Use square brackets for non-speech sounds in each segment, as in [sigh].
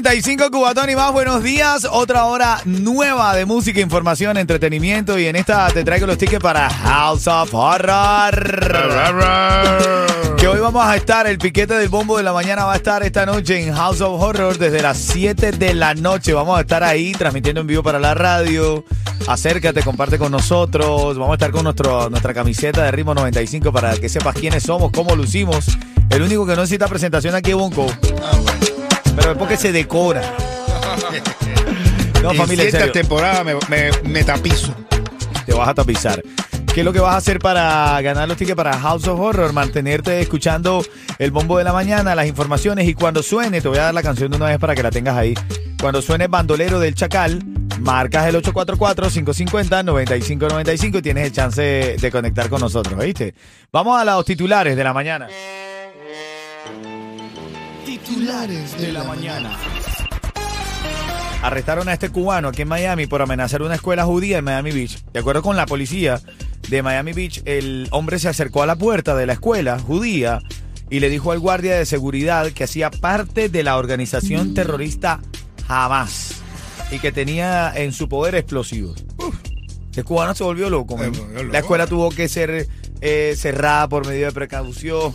95 Cubatón y más, buenos días. Otra hora nueva de música, información, entretenimiento. Y en esta te traigo los tickets para House of Horror. Que hoy vamos a estar, el piquete del bombo de la mañana va a estar esta noche en House of Horror desde las 7 de la noche. Vamos a estar ahí transmitiendo en vivo para la radio. Acércate, comparte con nosotros. Vamos a estar con nuestro, nuestra camiseta de Ritmo 95 para que sepas quiénes somos, cómo lucimos. El único que no necesita presentación aquí es Bonco. Pero es porque se decora. [laughs] No, en familia, en serio, temporadas me, me, me tapizo. te vas a tapizar. ¿Qué es lo que vas a hacer para ganar los tickets para House of Horror? Mantenerte escuchando el bombo de la mañana, las informaciones y cuando suene, te voy a dar la canción de una vez para que la tengas ahí. Cuando suene Bandolero del Chacal, marcas el 844-550-9595 y tienes el chance de, de conectar con nosotros, ¿viste? Vamos a los titulares de la mañana. Titulares de la mañana. Arrestaron a este cubano aquí en Miami por amenazar una escuela judía en Miami Beach. De acuerdo con la policía de Miami Beach, el hombre se acercó a la puerta de la escuela judía y le dijo al guardia de seguridad que hacía parte de la organización terrorista Hamas y que tenía en su poder explosivos. Uf, el cubano se volvió loco. Se man. volvió loco. La escuela tuvo que ser eh, cerrada por medio de precaución.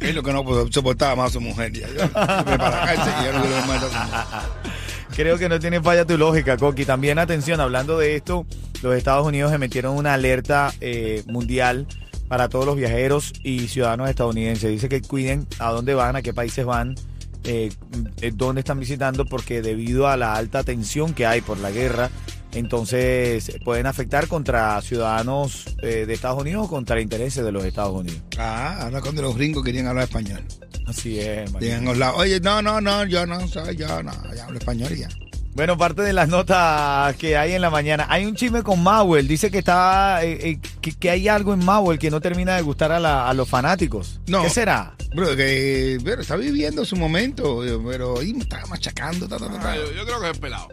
Es lo que no soportaba más su mujer. Ya, yo, para ya no quiero más a su. [laughs] Creo que no tiene falla tu lógica, Coqui. También, atención, hablando de esto, los Estados Unidos emitieron una alerta eh, mundial para todos los viajeros y ciudadanos estadounidenses. Dice que cuiden a dónde van, a qué países van, eh, eh, dónde están visitando, porque debido a la alta tensión que hay por la guerra, entonces pueden afectar contra ciudadanos eh, de Estados Unidos o contra intereses de los Estados Unidos. Ah, ahora cuando los gringos querían hablar español. Así es, manito. Llegan a los lados. Oye, no, no, no, yo no soy, yo no, yo hablo español y ya. Bueno, parte de las notas que hay en la mañana. Hay un chisme con Mauel. Dice que está eh, eh, que, que hay algo en Mauel que no termina de gustar a, la- a los fanáticos. No. ¿Qué será? Bro, que pero está viviendo su momento, pero ahí me está machacando. Ta, ta, ta, ta. Ah, yo, yo creo que es pelado.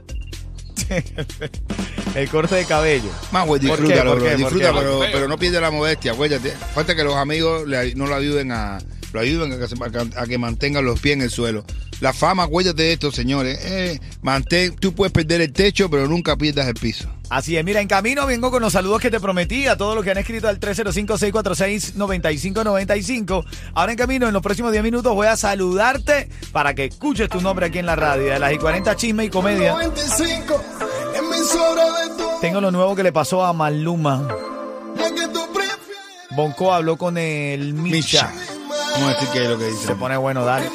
[laughs] El corte de cabello. Más, güey, ¿Por qué? disfrútalo, ¿Por disfruta, qué? pero, no pierde la modestia, acuérdate. Falta que los amigos le- no lo ayuden a lo ayuden a que, se- a que- a que mantengan los pies en el suelo. La fama, acuérdate de esto, señores. eh, mantén, tú puedes perder el techo, pero nunca pierdas el piso. Así es, mira, en camino vengo con los saludos que te prometí a todos los que han escrito al 305-646-9595. Ahora en camino, en los próximos 10 minutos, voy a saludarte para que escuches tu nombre aquí en la radio. De las y 40 chisme y comedia. 95, emisora de tu Tengo lo nuevo que le pasó a Maluma. Bonco habló con el Micha. Micha. Vamos a decir qué es lo que dice. Se pone bueno, dale.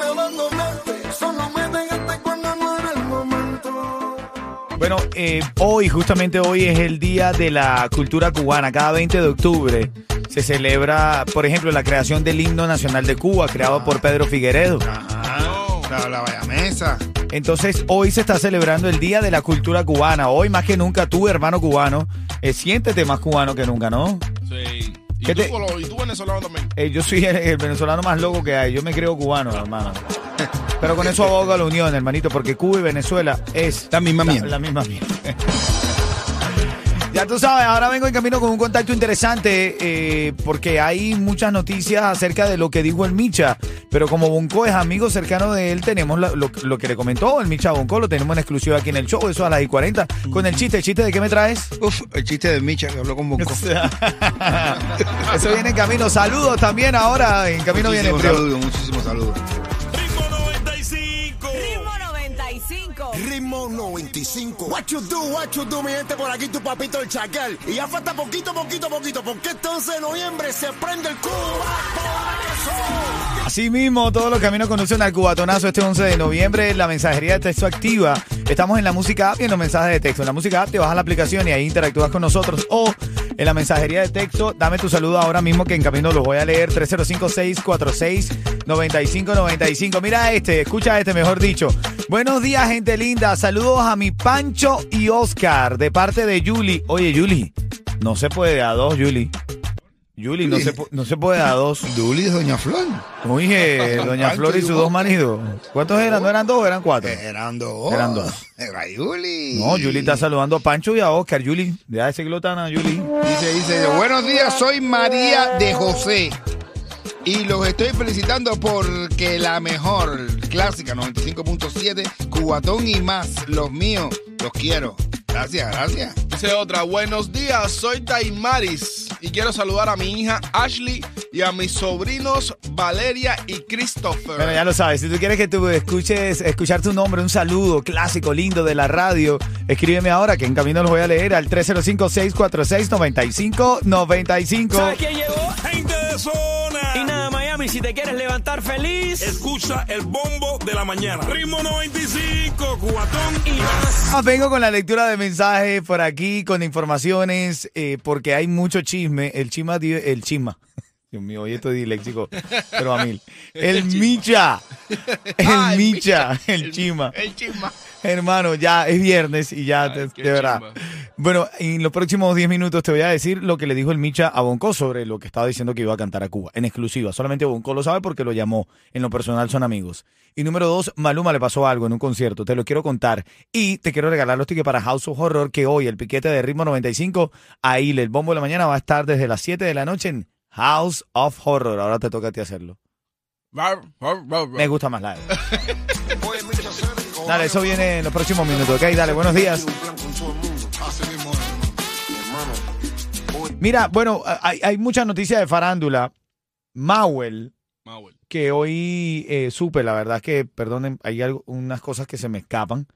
Bueno, eh, hoy, justamente hoy es el Día de la Cultura Cubana. Cada 20 de octubre se celebra, por ejemplo, la creación del himno nacional de Cuba, creado por Pedro Figueredo. Ajá. La, la vaya Entonces, hoy se está celebrando el Día de la Cultura Cubana. Hoy, más que nunca, tú, hermano cubano, eh, siéntete más cubano que nunca, ¿no? Sí. ¿Y ¿Qué tú, te- colo- y tú venezolano también? Eh, yo soy el, el venezolano más loco que hay. Yo me creo cubano, hermano. Pero con eso aboga la unión, hermanito, porque Cuba y Venezuela es La misma mierda. La misma mierda. [laughs] Ya tú sabes, ahora vengo en camino con un contacto interesante eh, porque hay muchas noticias acerca de lo que dijo el Micha, pero como Bonco es amigo cercano de él, tenemos lo, lo que le comentó el Micha Bonco, lo tenemos en exclusiva aquí en el show, eso a las y 40, con el chiste, ¿el chiste de qué me traes? Uf, el chiste de Micha que habló con Bonco. [laughs] eso viene en camino, saludos también ahora, en camino viene Muchísimos trío. saludos, muchísimos saludos. 95. Ritmo 95. Ritmo 95. What you do, what you do, mi gente, por aquí tu papito el chacal. Y ya falta poquito, poquito, poquito, porque 11 de noviembre se prende el Cuba. Así mismo, todos los caminos conducen al cubatonazo este 11 de noviembre. La mensajería de texto activa. Estamos en la música app y en los mensajes de texto. En la música app te bajas la aplicación y ahí interactúas con nosotros. O en la mensajería de texto, dame tu saludo ahora mismo que en camino los voy a leer. 305-646-9595. Mira este, escucha este, mejor dicho. Buenos días, gente linda. Saludos a mi Pancho y Oscar de parte de Yuli. Oye, Yuli, no se puede a dos, Yuli. Yuli, no se, no se puede a dos. [laughs] Duli es Doña Flor. Oye, doña Flor y sus dos maridos. ¿Cuántos eran? ¿No eran dos o eran cuatro? Eran dos. Eran dos. Era Yuli. No, Yuli está saludando a Pancho y a Oscar. Yuli, deja de seguirlo tan a Yuli. Dice, dice, buenos días, soy María de José. Y los estoy felicitando porque la mejor clásica 95.7, Cubatón y más, los míos, los quiero. Gracias, gracias. Dice otra, buenos días, soy Daimaris y quiero saludar a mi hija Ashley y a mis sobrinos Valeria y Christopher. Bueno, ya lo sabes. Si tú quieres que tú escuches, escuchar tu nombre, un saludo clásico, lindo de la radio, escríbeme ahora que en camino los voy a leer al 305-646-9595. ¿Sabes quién llegó? Gente de zona. Y nada, Miami, si te quieres levantar feliz Escucha el bombo de la mañana. Ritmo 95, cubatón y más. Ah, vengo con la lectura de mensajes por aquí, con informaciones, eh, porque hay mucho chisme. El chisma, el chisma. [laughs] Dios mío, hoy estoy disléxico, [laughs] pero a mil. El micha. [laughs] El Ah, el micha, micha. [laughs] el chisma. El chisma. Hermano, ya es viernes y ya, Ay, te- de verdad. Bueno, en los próximos 10 minutos te voy a decir lo que le dijo el Micha a Bonco sobre lo que estaba diciendo que iba a cantar a Cuba, en exclusiva. Solamente Bonco lo sabe porque lo llamó. En lo personal son amigos. Y número dos, Maluma le pasó algo en un concierto. Te lo quiero contar. Y te quiero regalar los tickets para House of Horror, que hoy el piquete de ritmo 95, ahí el bombo de la mañana va a estar desde las 7 de la noche en House of Horror. Ahora te toca a ti hacerlo. Me gusta más la de. Dale, eso viene en los próximos minutos, ¿ok? Dale, buenos días. Mira, bueno, hay, hay muchas noticias de farándula. Mauel, Mauel. que hoy eh, supe, la verdad es que, perdonen, hay algo- unas cosas que se me escapan.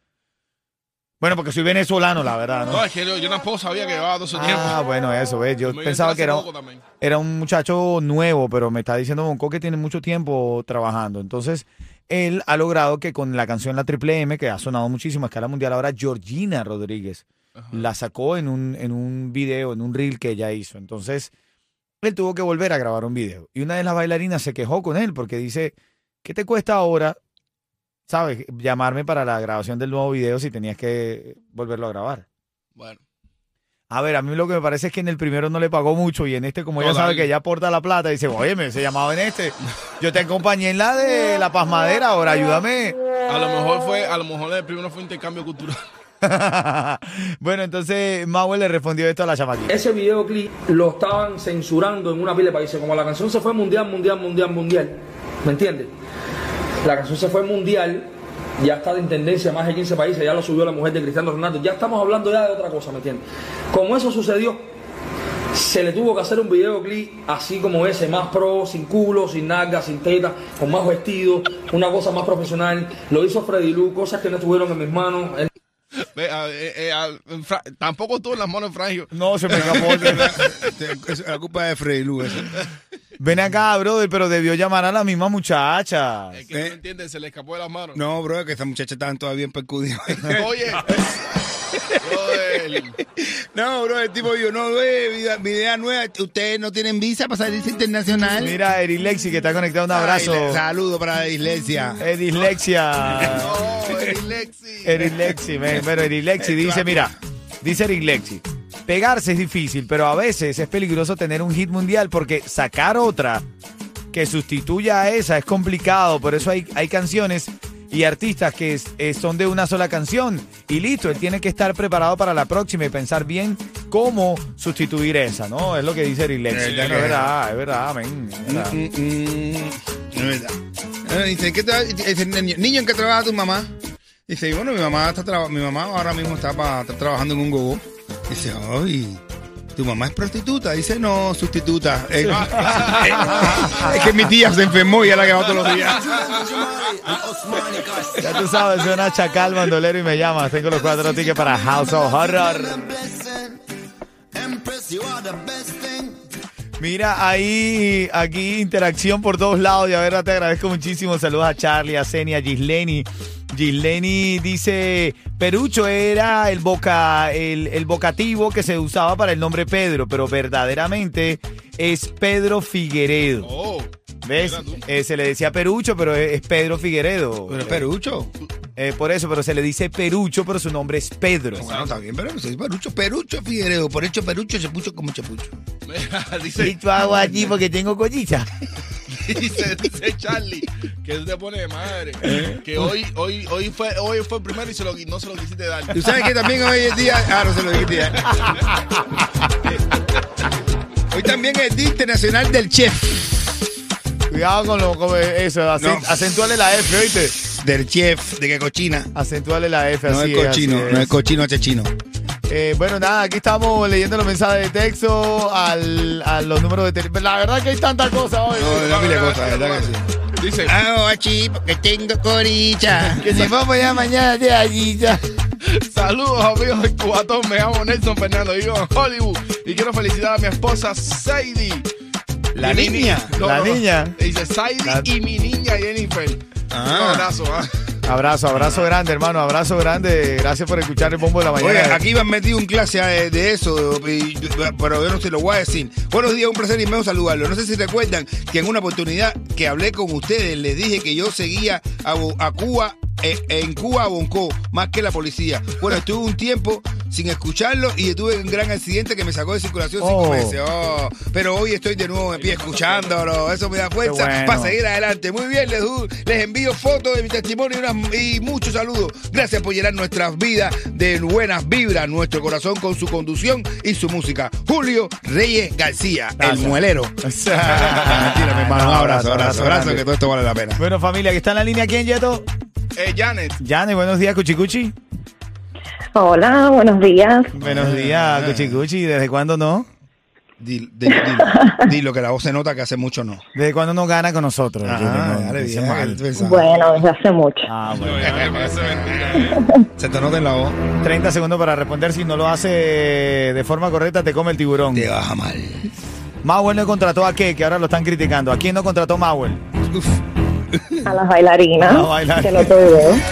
Bueno, porque soy venezolano, la verdad, ¿no? No, es que yo, yo tampoco sabía que llevaba 12 tiempo. Ah, bueno, eso, ¿ves? Yo Me pensaba que era, también. era un muchacho nuevo, pero me está diciendo Bonco que tiene mucho tiempo trabajando. Entonces, él ha logrado que con la canción La Triple M, que ha sonado muchísimo a escala mundial, ahora Georgina Rodríguez la sacó en un, en un video, en un reel que ella hizo. Entonces, él tuvo que volver a grabar un video. Y una de las bailarinas se quejó con él porque dice, ¿qué te cuesta ahora, sabes, llamarme para la grabación del nuevo video si tenías que volverlo a grabar? Bueno. A ver, a mí lo que me parece es que en el primero no le pagó mucho y en este, como ella sabe que ya aporta la plata, dice, oye, me se llamaba en este. Yo te acompañé en la de La Pasmadera, ahora ayúdame. A lo mejor fue, a lo mejor el primero fue intercambio cultural. [laughs] bueno, entonces Mauel le respondió esto a la chamaquita. Ese videoclip lo estaban censurando en una pila de países. Como la canción se fue mundial, mundial, mundial, mundial. ¿Me entiendes? La canción se fue mundial, ya está en tendencia en más de 15 países, ya lo subió la mujer de Cristiano Ronaldo. Ya estamos hablando ya de otra cosa, ¿me entiendes? Como eso sucedió, se le tuvo que hacer un videoclip así como ese, más pro, sin culo, sin nalga, sin teta, con más vestido, una cosa más profesional. Lo hizo Freddy Lu, cosas que no estuvieron en mis manos. Él Ve, a- eh, eh, tampoco tú en las manos de Frangio. No, se me escapó. [laughs] Es la culpa de Freddy Lu. eso. Ven acá, brother, pero debió llamar a la misma muchacha. Es que no entiende, se le escapó de las manos. No, bro, es que esta muchacha está todavía en percudido. [laughs] Oye. No, bro, el tipo dijo, no, eh, vida- mi idea nueva, ustedes no tienen visa para salirse internacional. Mira, Erilexi, que está conectado, un abrazo. Ay, saludo para la iglesia. Edislexia. No. Erilexi, men, pero Erilexi dice, mira, dice Erilexi, pegarse es difícil, pero a veces es peligroso tener un hit mundial porque sacar otra que sustituya a esa es complicado, por eso hay, hay canciones y artistas que es- son de una sola canción y listo, él tiene que estar preparado para la próxima y pensar bien cómo sustituir esa, ¿no? Es lo que dice Erilexi. Es que- Es verdad, es verdad, men, es verdad. Mm, mm, es verdad. Eh, Dice, ¿qué dice, niño, ¿en qué trabaja tu mamá? Dice, bueno, mi mamá está mi mamá ahora mismo está, pa- está trabajando en un gogo. Dice, ay, ¿tu mamá es prostituta? Dice, no, sustituta. Eh, [laughs] es que mi tía se enfermó y es la que va todos los días. Ya tú sabes, suena Chacal, Bandolero y me llamas. Tengo los cuatro tickets para House of Horror. Mira, ahí, aquí interacción por todos lados. Y a ver, te agradezco muchísimo. Saludos a Charlie, a Zenia, a Gisleni. Gisleni dice, Perucho era el, boca, el, el vocativo que se usaba para el nombre Pedro, pero verdaderamente es Pedro Figueredo. Oh. ¿Ves? Tú. Eh, se le decía Perucho, pero es, es Pedro Figueredo. Pero es perucho. Eh, por eso, pero se le dice Perucho, pero su nombre es Pedro. Bueno, está bien, pero se dice perucho. Perucho Figueredo. Por hecho, perucho se puso como chapucho. Y [laughs] dice, yo hago allí porque tengo colliza. [laughs] [laughs] dice, dice Charlie que tú te pones de madre. ¿Eh? Que hoy, hoy, hoy fue, hoy fue el primero y se lo, no se lo quisiste dar. Tú sabes que también hoy es día. Ah, no se lo dijiste ya. Hoy también es Día Internacional del Chef. Cuidado con, lo, con eso, acen- No. acentuale la F, ¿oíste? Del chef, de que cochina. Acentuale la F, No así es cochino, así no es cochino, este chino. Eh, bueno, nada, aquí estamos leyendo los mensajes de texto, al, a los números de teléfono. La verdad que hay tantas cosas hoy. No, es mil cosas, ¿verdad que sí? Dice, Ah, achi, porque tengo coricha. [laughs] que si vamos ya mañana de allí ya. saludos amigos del Cubatón, me llamo Nelson Fernando, vivo en Hollywood y quiero felicitar a mi esposa Sadie. La niña. ni- La niña. Dice Sadie La- y mi niña Jennifer. Ah. Un abrazo, ¿ah? Abrazo, abrazo grande, hermano, abrazo grande. Gracias por escuchar el bombo de la mañana. Oye, aquí me han metido un clase eh, de eso, pero yo no se lo voy a decir. Buenos días, un placer inmenso saludarlo. No sé si recuerdan que en una oportunidad que hablé con ustedes, les dije que yo seguía a, a Cuba, en Cuba a Bonco, más que la policía. Bueno, estuve un tiempo sin escucharlo y tuve un gran accidente que me sacó de circulación cinco Oh. meses. Oh, pero hoy estoy de nuevo en pie escuchándolo. Eso me da fuerza bueno. para seguir adelante. Muy bien, les, envío fotos de mi testimonio y, unas- y muchos saludos. Gracias por llenar nuestras vidas de buenas vibras, nuestro corazón con su conducción y su música. Julio Reyes García, el muelero. [laughs] Mentira, mi hermano. Un abrazo, abrazo, abrazo, que todo esto vale la pena. Bueno, familia, que está en la línea quién, Yeto. Eh, Janet, Yane, buenos días, Cuchicuchi. Hola, buenos días. Buenos días, Cuchicuchi. ¿Desde cuándo no? Dilo, dilo, dilo. Dilo, que la voz se nota que hace mucho no. ¿Desde cuándo no gana con nosotros? Ajá, No, dale dice bien, mal. ¿qué tú pensabas? Bueno, desde hace mucho. Ah, bueno. [laughs] ¿eh? Se te nota en la voz. 30 segundos para responder. Si no lo hace de forma correcta, te come el tiburón. Te baja mal. Mauel no contrató a qué, que ahora lo están criticando. ¿A quién no contrató Mauel? Uf. [laughs] A las bailarinas, A bailar. que lo tuve.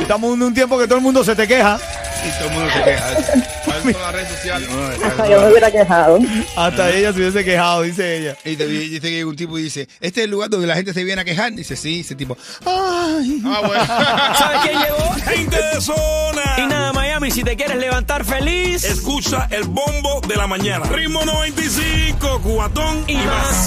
Estamos en un tiempo que todo el mundo se te queja. Y todo el mundo se queja. ¿Cuáles son las redes sociales? Hasta yo me hubiera quejado. Hasta ella se hubiese quejado, dice ella. Y te dice que llega un tipo y dice, este es el lugar donde la gente se viene a quejar. Dice, sí, ese tipo, ay. Ah, bueno. [laughs] ¿Sabes quién llegó? Gente de Y zona. nada, Miami, si te quieres levantar feliz Escucha el bombo de la mañana. Ritmo 95, cuatón y más.